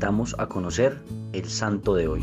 invitamos a conocer el santo de hoy.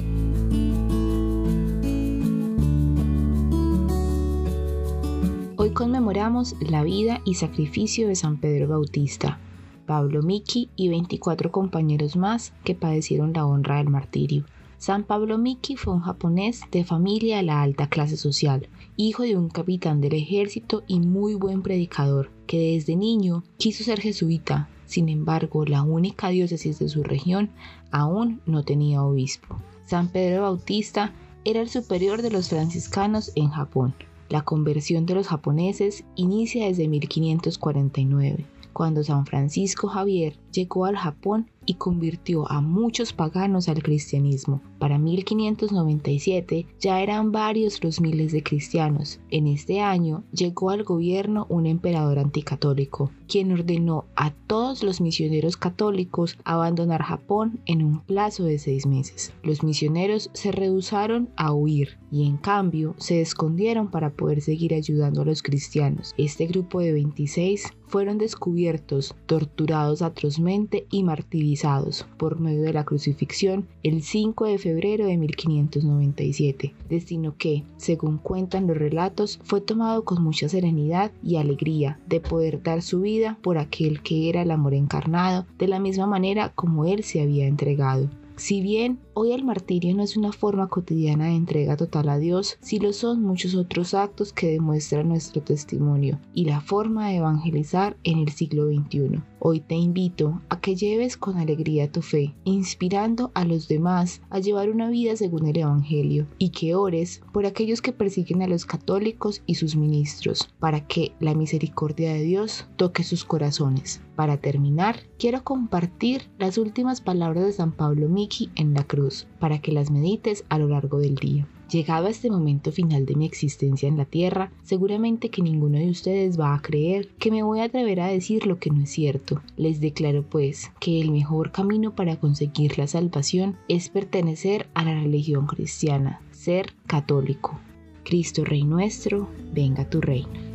Hoy conmemoramos la vida y sacrificio de San Pedro Bautista, Pablo Miki y 24 compañeros más que padecieron la honra del martirio. San Pablo Miki fue un japonés de familia de la alta clase social, hijo de un capitán del ejército y muy buen predicador, que desde niño quiso ser jesuita. Sin embargo, la única diócesis de su región aún no tenía obispo. San Pedro Bautista era el superior de los franciscanos en Japón. La conversión de los japoneses inicia desde 1549, cuando San Francisco Javier llegó al Japón y convirtió a muchos paganos al cristianismo. Para 1597 ya eran varios los miles de cristianos. En este año llegó al gobierno un emperador anticatólico, quien ordenó a todos los misioneros católicos abandonar Japón en un plazo de seis meses. Los misioneros se rehusaron a huir y en cambio se escondieron para poder seguir ayudando a los cristianos. Este grupo de 26 fueron descubiertos, torturados atrozmente y martirizados por medio de la crucifixión el 5 de febrero de 1597, destino que, según cuentan los relatos, fue tomado con mucha serenidad y alegría de poder dar su vida por aquel que era el amor encarnado, de la misma manera como él se había entregado. Si bien hoy el martirio no es una forma cotidiana de entrega total a Dios, sí lo son muchos otros actos que demuestran nuestro testimonio y la forma de evangelizar en el siglo XXI. Hoy te invito a que lleves con alegría tu fe, inspirando a los demás a llevar una vida según el Evangelio y que ores por aquellos que persiguen a los católicos y sus ministros, para que la misericordia de Dios toque sus corazones. Para terminar, quiero compartir las últimas palabras de San Pablo Miki en la cruz, para que las medites a lo largo del día. Llegado a este momento final de mi existencia en la Tierra, seguramente que ninguno de ustedes va a creer que me voy a atrever a decir lo que no es cierto. Les declaro pues que el mejor camino para conseguir la salvación es pertenecer a la religión cristiana, ser católico. Cristo Rey nuestro, venga tu reino.